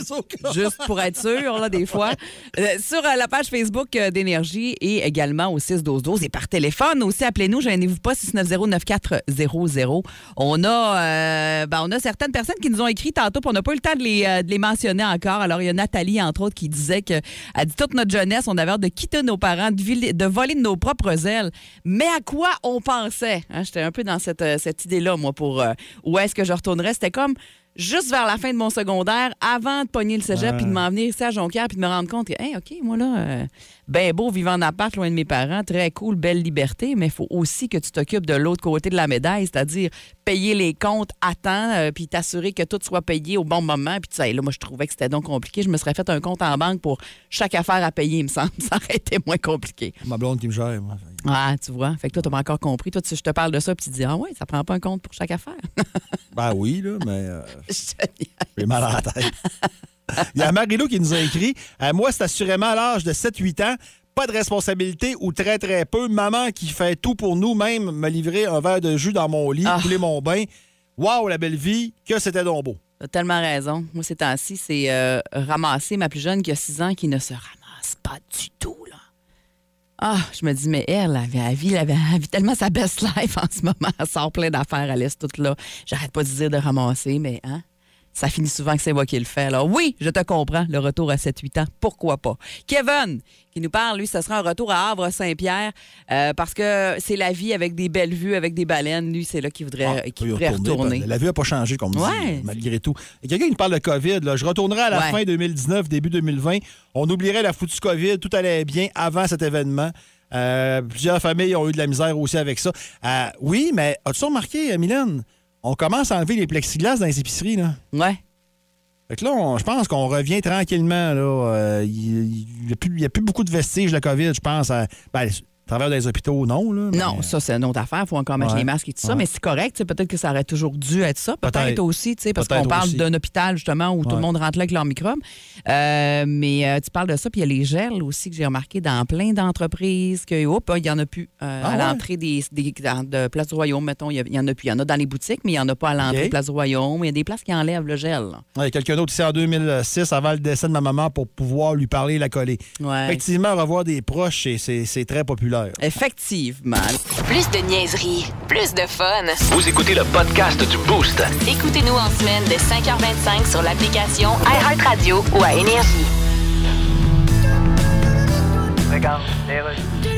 Juste pour être sûr, là, des fois. Euh, sur euh, la page Facebook euh, d'Énergie et également au 6-12-12 et par téléphone aussi, appelez-nous, gênez-vous pas, 690-9400. On a, euh, ben, on a certaines personnes qui nous ont écrit tantôt, puis on n'a pas eu le temps de les, euh, de les mentionner encore. Alors, il y a Nathalie, entre autres, qui disait que, elle dit toute notre jeunesse, on avait hâte de quitter nos parents, de, de voler de nos propres ailes. Mais à quoi on pensait? Hein, J'étais un peu dans cette, euh, cette idée-là, moi, pour euh, où est-ce que je retournerais? C'était comme juste vers la fin de mon secondaire, avant de pogner le cégep, puis de m'en venir ici à Jonquière, puis de me rendre compte que, hey, OK, moi, là, euh, ben beau, vivant en appart, loin de mes parents, très cool, belle liberté, mais il faut aussi que tu t'occupes de l'autre côté de la médaille, c'est-à-dire payer les comptes à temps, euh, puis t'assurer que tout soit payé au bon moment. Puis, tu sais, là, moi, je trouvais que c'était donc compliqué. Je me serais fait un compte en banque pour chaque affaire à payer, il me semble. Ça aurait été moins compliqué. Ma blonde qui me gère, moi. Ah, tu vois. Fait que toi, t'as pas encore compris. Toi, tu, je te parle de ça, puis tu dis, ah ouais, ça prend pas un compte pour chaque affaire. Ben oui, là, mais euh, j'ai mal à la tête. Il y a Marilou qui nous a écrit Euh, Moi, c'est assurément à l'âge de 7-8 ans. Pas de responsabilité ou très, très peu. Maman qui fait tout pour nous, même me livrer un verre de jus dans mon lit, Ah. couler mon bain. Waouh, la belle vie, que c'était donc beau. T'as tellement raison. Moi, ces temps-ci, c'est euh, ramasser ma plus jeune qui a 6 ans qui ne se ramasse pas du tout, là. Ah, je me dis, mais elle, elle, vit- elle vit, elle, vit- elle vit tellement sa best life en ce moment. Elle sort plein d'affaires, elle laisse tout là. J'arrête pas de dire de ramasser, mais hein, ça finit souvent que c'est moi qui le fais. Alors oui, je te comprends, le retour à 7-8 ans, pourquoi pas? Kevin, qui nous parle, lui, ce sera un retour à Havre-Saint-Pierre euh, parce que c'est la vie avec des belles vues, avec des baleines. Lui, c'est là qu'il voudrait, y voudrait retourner. La vie n'a pas changé, comme dit, Ouais. malgré tout. Quelqu'un qui parle de COVID. là. Je retournerai à la Ouais. fin 2019, début 2020. On oublierait la foutue COVID. Tout allait bien avant cet événement. Euh, plusieurs familles ont eu de la misère aussi avec ça. Euh, oui, mais as-tu remarqué, Mylène, on commence à enlever les plexiglas dans les épiceries. Là. Ouais. Fait que là, je pense qu'on revient tranquillement. là. Euh, Il n'y a, plus- a beaucoup de vestiges de la COVID, je pense. À, ben, travers des hôpitaux, non. Là, mais- Non, ça, c'est une autre affaire. Il faut encore mettre Ouais. les masques et tout ça. Ouais. Mais c'est correct. Peut-être que ça aurait toujours dû être ça. Peut-être Peut-être. aussi, tu sais, parce qu'on parle d'un hôpital, justement, où tout le monde rentre là avec leurs microbes. Euh, mais euh, tu parles de ça. Puis il y a les gels aussi que j'ai remarqué dans plein d'entreprises. Que, il n'y en a plus euh, Ah à l'entrée des, des- de Place du Royaume, mettons. Il y a- il y en a plus. Il y en a dans les boutiques, mais il n'y en a pas à l'entrée de Place du Royaume. Il y a des places qui enlèvent le gel. Il y a quelqu'un d'autre ici en 2006, avant le décès de ma maman, pour pouvoir lui parler et la coller. Effectivement, revoir des proches, c'est très populaire. Effectivement. Plus de niaiserie, plus de fun. Vous écoutez le podcast du Boost. Écoutez-nous en semaine de 5h25 sur l'application iHeartRadio ou à Énergie. Regarde, Qu'est-ce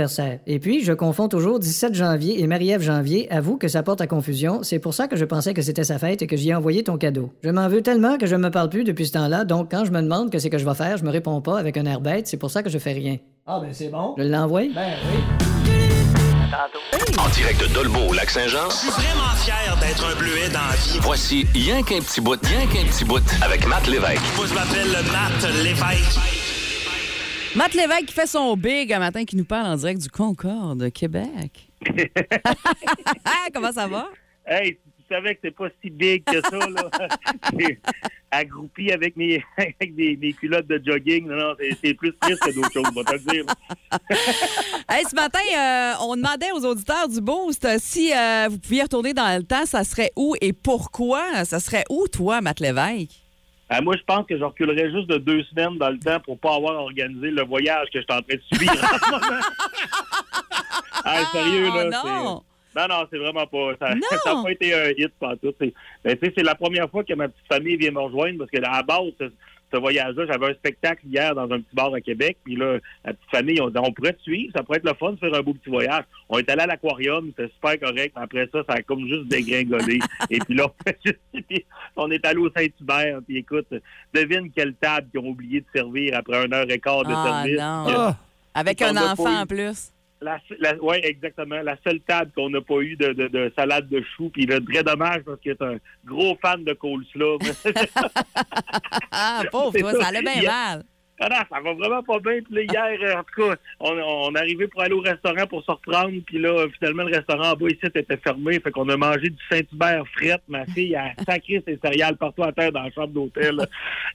Et puis, je confonds toujours 17 janvier et Marie-Ève janvier. Avoue que ça porte à confusion. C'est pour ça que je pensais que c'était sa fête et que j'y ai envoyé ton cadeau. Je m'en veux tellement que je me parle plus depuis ce temps-là, donc quand je me demande que c'est que je vais faire, je me réponds pas avec un air bête. C'est pour ça que je fais rien. Ah, ben c'est bon. Je l'envoie? Ben oui. En direct de Dolbeau, au Lac-Saint-Jean. Je suis vraiment fier d'être un bleuet dans la vie. Voici Rien qu'un petit bout, rien qu'un petit bout avec Matt Lévesque. Moi, je m'appelle Matt Lévesque. Matt Lévesque qui fait son big un matin qui nous parle en direct du Concorde, Québec. Comment ça va? Hey, tu savais que c'est pas si big que ça, là. Accroupi avec mes, avec des, mes culottes de jogging. Non, non, c'est- plus triste que d'autres choses, on va te le dire. Hey, ce matin, euh, on demandait aux auditeurs du Boost euh, si euh, vous pouviez retourner dans le temps, ça serait où et pourquoi? Ça serait où, toi, Matt Lévesque? Ah, moi, je pense que je reculerais juste de deux semaines dans le temps pour pas avoir organisé le voyage que je suis en train de subir en ce moment. Ah, sérieux, Oh là. non! c'est- Non, non, c'est vraiment pas. Ça n'a pas été un hit tout. C'est ben, tu sais, c'est la première fois que ma petite famille vient me rejoindre parce que à la base, ce, voyage-là, j'avais un spectacle hier dans un petit bar à Québec. Puis là, la petite famille, on, on pourrait te suivre. Ça pourrait être le fun de faire un beau petit voyage. On est allé à l'aquarium, c'était super correct. Après ça, ça a comme juste dégringolé. Et puis là, on, fait juste- puis on est allé au Saint-Hubert. Puis écoute, devine quelle table qu'ils ont oublié de servir après une heure et quart de Ah, service. non. Ah. Avec un enfant pas eu- plus. oui, exactement. La seule table qu'on n'a pas eu de, de- de salade de choux. Puis le très dommage parce qu'il est un gros fan de coleslaw. Ah, pauvre toi, ça. ça allait bien mal. Ah non, ça va vraiment pas bien. Puis là, hier, euh, en tout cas, on, on est arrivé pour aller au restaurant pour se reprendre. Puis là, finalement, le restaurant en bas ici était fermé. Fait qu'on a mangé du Saint-Hubert frette. Ma fille a sacré ses céréales partout à terre dans la chambre d'hôtel.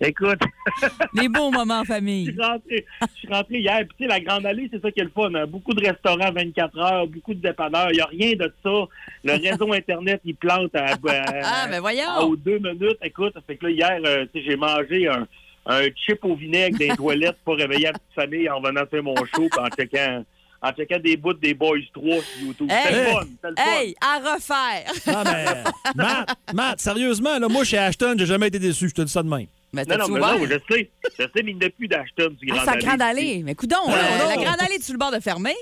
Écoute. Les beaux moments en famille. Je suis rentré, je suis rentré hier. Puis, tu sais, la Grande Allée, c'est ça qui est le fun. hein. Beaucoup de restaurants 24 heures, beaucoup de dépanneurs. Il n'y a rien de ça. Le réseau Internet, il plante à, à- Ah, ben voyons. à- aux deux minutes. Écoute, fait que là, hier, euh, tu sais, j'ai mangé un, un chip au vinaigre des toilettes pour réveiller la petite famille en venant faire mon show en checkant, en checkant des bouts des Boys 3 sur YouTube. C'était le Hey, fun. C'était le fun. hey, à refaire. Non, mais Matt, Matt, sérieusement, là, moi, chez Ashton, j'ai jamais été déçu. Je te dis ça de même. Mais Non, non, mais non, je sais. Je sais, mais il n'y a plus d'Ashton du Ah, Grand sa Allée. grande allée. Mais coudon, Non, euh, la grande allée, tu le bord de fermer?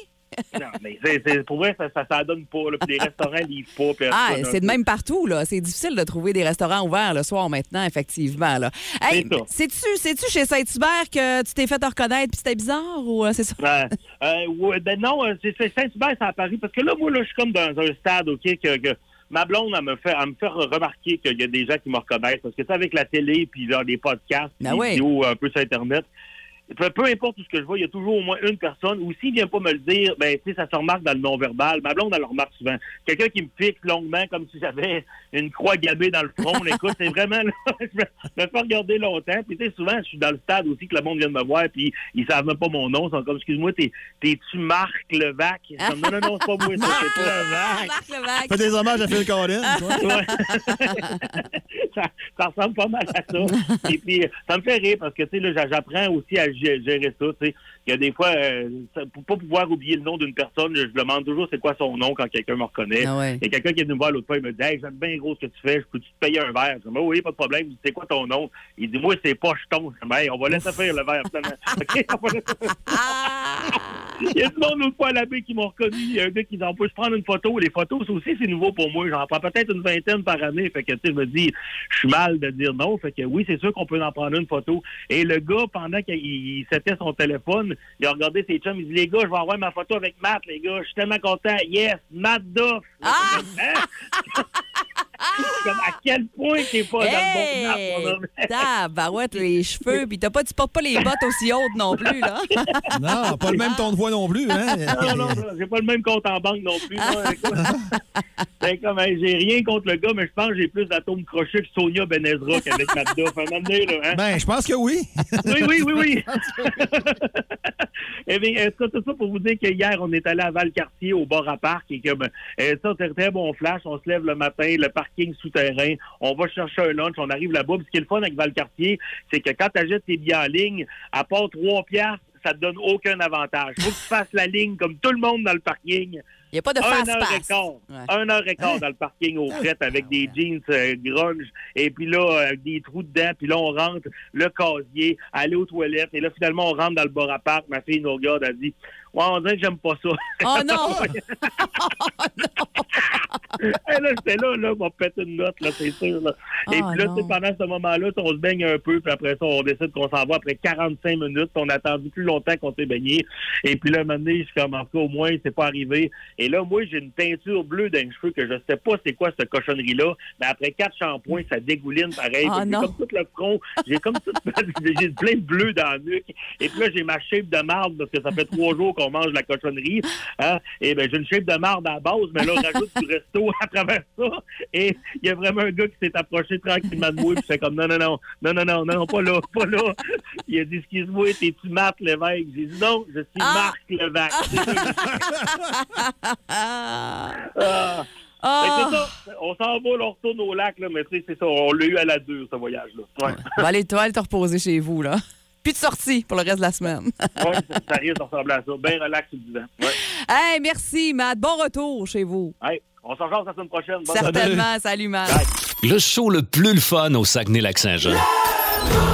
Non, mais c'est, c'est- pour vrai, ça, ça, ça donne pas. Là, puis les restaurants livrent pas. puis Ah, c'est de même partout, là. C'est difficile de trouver des restaurants ouverts le soir maintenant, effectivement, là. Hey, C'est sais-tu chez Saint-Hubert que tu t'es fait reconnaître puis c'était bizarre ou euh, c'est ça? Euh, euh, ouais, ben non, euh, c'est c'est Saint-Hubert, c'est à Paris. Parce que là, moi, là, je suis comme dans un stade, OK, que, que ma blonde, elle me fait, elle me fait remarquer qu'il y a des gens qui me reconnaissent. Parce que, tu sais, avec la télé, puis là, les podcasts, Ben ouais. vidéos un peu sur Internet, peu, peu importe tout ce que je vois, il y a toujours au moins une personne. Ou s'il vient pas me le dire, ben, tu sais, ça se remarque dans le non-verbal. Ma blonde, elle le remarque souvent. Quelqu'un qui me fixe longuement comme si j'avais une croix gammée dans le front. Écoute, c'est vraiment, là, je me me fais regarder longtemps. Puis, tu sais, souvent, je suis dans le stade aussi que le monde vient de me voir, puis ils savent même pas mon nom. Ils sont comme, excuse-moi, t'es- t'es-tu Marc Levac? Comme, non, non, non, c'est pas moi. ça, c'est pas- Marc Levac. Fais des hommages à Phil Collins. toi. Ouais. ça, ça ressemble pas mal à ça. Et puis, ça me fait rire parce que, tu sais, là, j'a- j'apprends aussi à gérer ça, tu sais. Il y a des fois, euh, ça- pour pas pouvoir oublier le nom d'une personne, je demande toujours c'est quoi son nom quand quelqu'un me reconnaît. Ah ouais. Il y a quelqu'un qui est venu me voir l'autre fois, il me dit Hey, j'aime bien gros ce que tu fais, je peux-tu te payer un verre? Je dis Oui, pas de problème. C'est quoi ton nom? Il dit Moi, c'est Pocheton. Je dis Hey, on va laisser faire le verre, on va laisser faire. Il y a du monde l'autre fois à la baie qui m'ont reconnu. Il y a un gars qui dit On peut se prendre une photo. Les photos, ça aussi, c'est nouveau pour moi. J'en prends peut-être une vingtaine par année. Fait que, tu sais, je me dis, je suis mal de dire non. Fait que oui, c'est sûr qu'on peut en prendre une photo. Et le gars, pendant qu'il il s'était son téléphone, il a regardé ses chums. Il dit Les gars, je vais avoir ma photo avec Matt, les gars. Je suis tellement content. Yes, Matt Duff. Ah! Hein? Comme à quel point t'es pas dans le bon Hey! homme. Tabarouette, les cheveux, puis t'as pas, tu portes pas les bottes aussi hautes non plus, là. Non, pas le même ton de voix non plus. Hein? Non, non, non, j'ai pas le même compte en banque non plus. C'est comme, hey, j'ai rien contre le gars, mais je pense que j'ai plus d'atomes crochets que Sonia Benezra qu'avec un là, hein? Ben, je pense que oui. Oui, oui, oui, oui. Eh bien, ça, tout ça pour vous dire qu'hier, on est allé à Valcartier, au bar à parc, et que, ben, euh, ça, c'est un très bon flash. On se lève le matin, le parking souterrain, on va chercher un lunch, on arrive là-bas. Puis ce qui est le fun avec Valcartier, c'est que quand tu achètes tes billets en ligne, à part trois piastres, ça te donne aucun avantage. Faut que tu fasses la ligne comme tout le monde dans le parking. Il n'y a pas de Un heure et fast-pass. quart. Ouais. Un heure et quart dans le parking au fret avec des jeans euh, grunge et puis là, euh, avec des trous dedans. Puis là, on rentre, le casier, aller aux toilettes. Et là, finalement, on rentre dans le bar à parc. Ma fille nous regarde, elle dit « Ouais, on dirait que j'aime pas ça. » Oh non! Et là, j'étais là, là, on pète une note, là, c'est sûr. Là. Et Oh puis là, non. sais, pendant ce moment-là, on se baigne un peu, puis après ça, on décide qu'on s'en va après 45 minutes. On a attendu plus longtemps qu'on s'est baigné. Et puis là, un moment donné, je suis comme, en tout cas, au moins, c'est pas arrivé. Et là, moi, j'ai une teinture bleue dans les cheveux que je sais pas c'est quoi cette cochonnerie-là, mais après quatre shampoings, ça dégouline pareil. Oh j'ai non. comme tout le front, j'ai comme tout, j'ai plein de bleu dans la nuque. Et puis là, j'ai ma shape de marde parce que ça fait trois jours qu'on mange la cochonnerie. Hein? Et ben, j'ai une shape de marde à la base, mais là, on rajoute du resto à travers ça. Et il y a vraiment un gars qui s'est approché tranquillement de moi, puis c'est comme non, non, non, non, non, non, non, pas là, pas là. Il a dit, excuse-moi, t'es-tu Marc Lévesque? J'ai dit non, je suis Ah! Marc Lévesque. Ah! Ah. C'est ça. On s'en va, on retourne au lac, là, mais c'est ça, on l'a eu à la dure, ce voyage-là. Ouais. Va aller, toi, aller te reposer chez vous, là. Plus de sortie pour le reste de la semaine. ouais, ça, ça risque de ressembler à ça. Bien relax sur le divan. Ouais. hey, merci, Matt. Bon retour chez vous. Hey, on s'en la semaine prochaine. Bonne Certainement. Salut, Matt. Le show le plus le fun au Saguenay-Lac-Saint-Jean.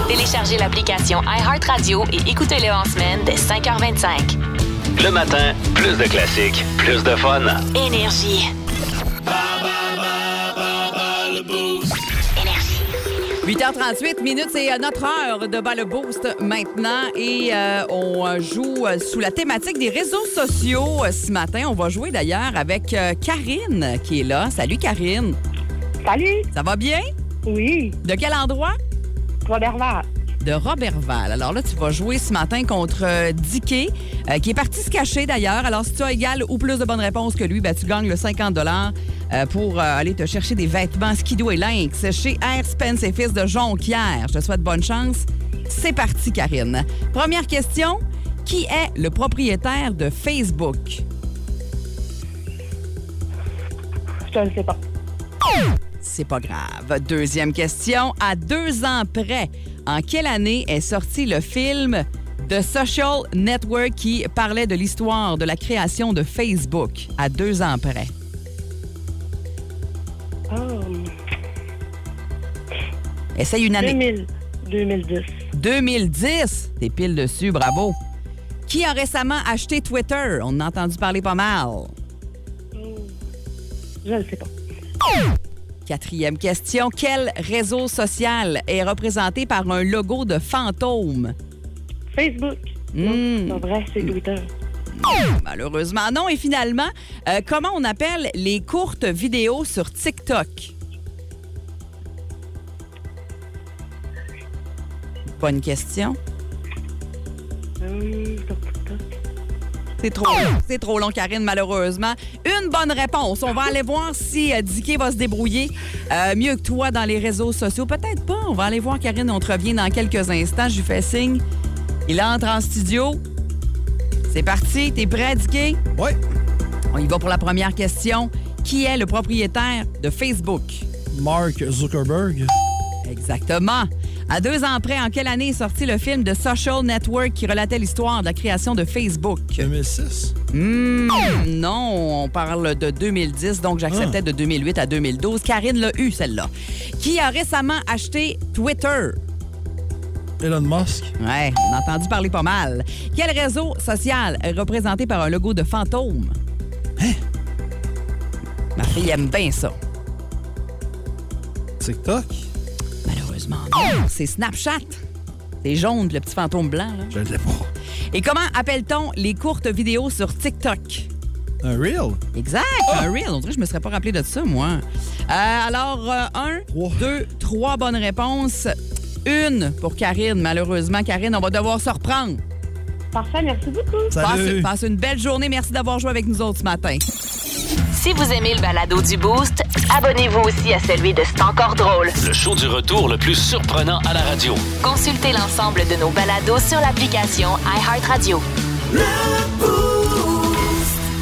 Téléchargez l'application iHeartRadio et écoutez-le en semaine dès 5h25. Le matin, plus de classiques, plus de fun. Énergie. 8h38 minutes, c'est euh, notre heure de bas le boost maintenant et euh, on euh, joue sous la thématique des réseaux sociaux ce matin. On va jouer d'ailleurs avec Karine qui est là. Salut Karine. Salut. Ça va bien? Oui. De quel endroit? Trois-Bernard. De Robertval. Alors là, tu vas jouer ce matin contre euh, Dicky, euh, qui est parti se cacher d'ailleurs. Alors, si tu as égal ou plus de bonnes réponses que lui, ben, tu gagnes le 50 euh, pour euh, aller te chercher des vêtements Skido et Lynx chez Air Spence et Fils de Jonquière. Je te souhaite bonne chance. C'est parti, Karine. Première question. Qui est le propriétaire de Facebook? Je ne sais pas. C'est pas grave. Deuxième question. À deux ans près, en quelle année est sorti le film The Social Network qui parlait de l'histoire de la création de Facebook? À deux ans près? Oh, Essaye une année. 2000, 2010. 2010. T'es pile dessus, bravo. Qui a récemment acheté Twitter? On en a entendu parler pas mal. Je ne sais pas. Quatrième question. Quel réseau social est représenté par un logo de fantôme? Facebook. Hmm. C'est vrai, c'est Twitter. Malheureusement, non. Et finalement, euh, comment on appelle les courtes vidéos sur TikTok? Bonne question. Hum, C'est trop long. C'est trop long, Karine, malheureusement. Une bonne réponse. On va aller voir si euh, Dicky va se débrouiller euh, mieux que toi dans les réseaux sociaux. Peut-être pas. On va aller voir Karine. On te revient dans quelques instants. Je lui fais signe. Il entre en studio. C'est parti. T'es prêt, Dicky? Oui. On y va pour la première question. Qui est le propriétaire de Facebook? Mark Zuckerberg. Exactement. À deux ans près, en quelle année est sorti le film de Social Network qui relatait l'histoire de la création de Facebook? 2006. Hmm, non, on parle de 2010, donc j'acceptais de 2008 à 2012. Karine l'a eu, celle-là. Qui a récemment acheté Twitter? Elon Musk. Ouais, on a entendu parler pas mal. Quel réseau social est représenté par un logo de fantôme? Ma fille aime bien ça. TikTok? C'est Snapchat. C'est jaune, le petit fantôme blanc. Là. Je ne l'ai pas. Et comment appelle-t-on les courtes vidéos sur TikTok? Un reel? Exact, un reel. On dirait que je me serais pas rappelé de ça, moi. Euh, alors, euh, un, deux, trois bonnes réponses. Une pour Karine, malheureusement. Karine, on va devoir se reprendre. Parfait, merci beaucoup. Passe, passe une belle journée. Merci d'avoir joué avec nous autres ce matin. Si vous aimez le balado du Boost, abonnez-vous aussi à celui de C'est encore drôle. Le show du retour le plus surprenant à la radio. Consultez l'ensemble de nos balados sur l'application iHeartRadio.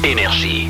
Énergie.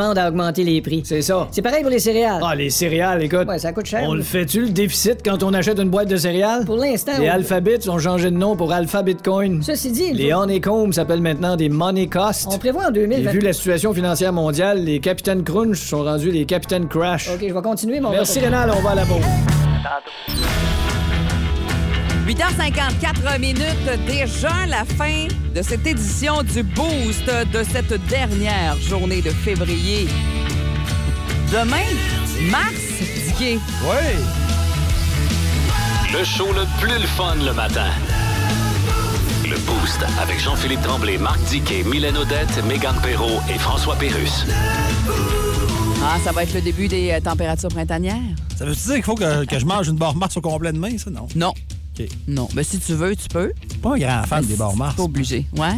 à augmenter les prix. C'est ça. C'est pareil pour les céréales. Ah, les céréales, écoute. Ouais, ça coûte cher. On le fait-tu, le déficit, quand on achète une boîte de céréales? Pour l'instant, Les oui. Alphabets ont changé de nom pour Alpha Bitcoin. Ceci dit, Les Honeycomb s'appellent maintenant des Money Cost. on prévoit en Et 2020. vu la situation financière mondiale, les capitaines Crunch sont rendus les capitaines Crash. OK, je vais continuer, mon Merci, Rénal, on va à la pause. 8h54 minutes, déjà la fin de cette édition du Boost de cette dernière journée de février. Demain, mars, Dicky. Oui. Le show le plus le fun le matin. Le Boost avec Jean-Philippe Tremblay, Marc Diquet, Mylène Odette, Megan Perrault et François Pérus. Ah, ça va être le début des euh, températures printanières? Ça veut-tu dire qu'il faut que, que je mange une barre Mars au complet demain, ça? Non. Non. OK. Non. Mais si tu veux, tu peux. Pas un grand fan Mais des barres Mars. Pas obligé. Ouais.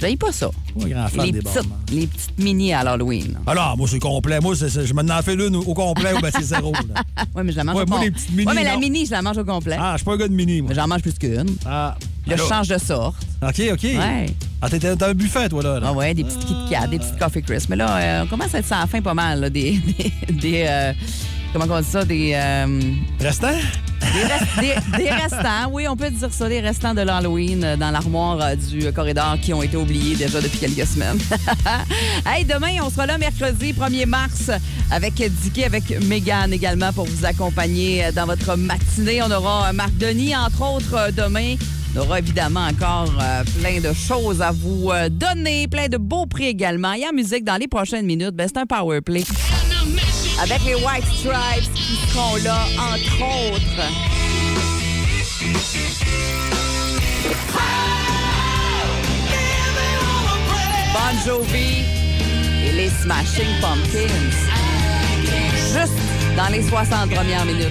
J'aille pas ça. Pas un grand fan Les des petites, Mars. les petites mini à l'Halloween. Alors, moi, c'est complet. Moi, c'est- c'est- je m'en en fais l'une au complet ou ben c'est zéro. là. Oui, mais je la mange Ouais, au moi, les petites mini, Ouais, mais la non. mini, je la mange au complet. Ah, je suis pas un gars de mini, moi. Mais j'en mange plus qu'une. Ah. Là, je Alors. change de sorte. OK, OK. Ouais. Ah, t'es t'as un buffet, toi, là. là. Ah ouais, des petites Kit Kat, des petites Coffee Crisp. Mais là, euh, on commence à être sans fin pas mal, là, des, des, des, euh, comment on dit ça, des... euh, Restants? Des, rest- des- des restants, oui, on peut dire ça, des restants de l'Halloween euh, dans l'armoire euh, du corridor qui ont été oubliés déjà depuis quelques semaines. hey, demain, on sera là mercredi 1er mars avec Dicky, avec Megan également pour vous accompagner dans votre matinée. On aura Marc Denis, entre autres, demain. On aura évidemment encore euh, plein de choses à vous euh, donner, plein de beaux prix également. Et en musique, dans les prochaines minutes, ben, c'est un power play. Avec les White Stripes qui seront là, entre autres. Bon Jovi et les Smashing Pumpkins. Juste dans les 60 premières minutes.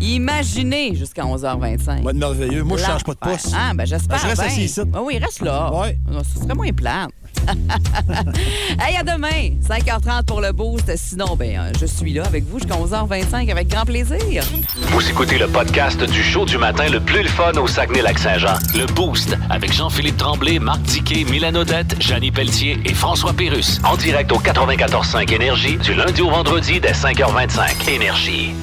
Imaginez jusqu'à 11h25. Moi, merveilleux. Moi, je change pas de pouce. Ah, ben j'espère. Je reste bien. assis ici. Ah oui, reste là. Ouais. Ce serait moins plate. hey, à demain, 5h30 pour le boost. Sinon, ben, euh, je suis là avec vous jusqu'à 11h25 avec grand plaisir. Vous écoutez le podcast du show du matin le plus le fun au Saguenay-Lac-Saint-Jean. Le Boost avec Jean-Philippe Tremblay, Marc Tiquet, Milan Odette, Janine Pelletier et François Pérus. En direct au 94.5 Énergie du lundi au vendredi dès 5h25. Énergie.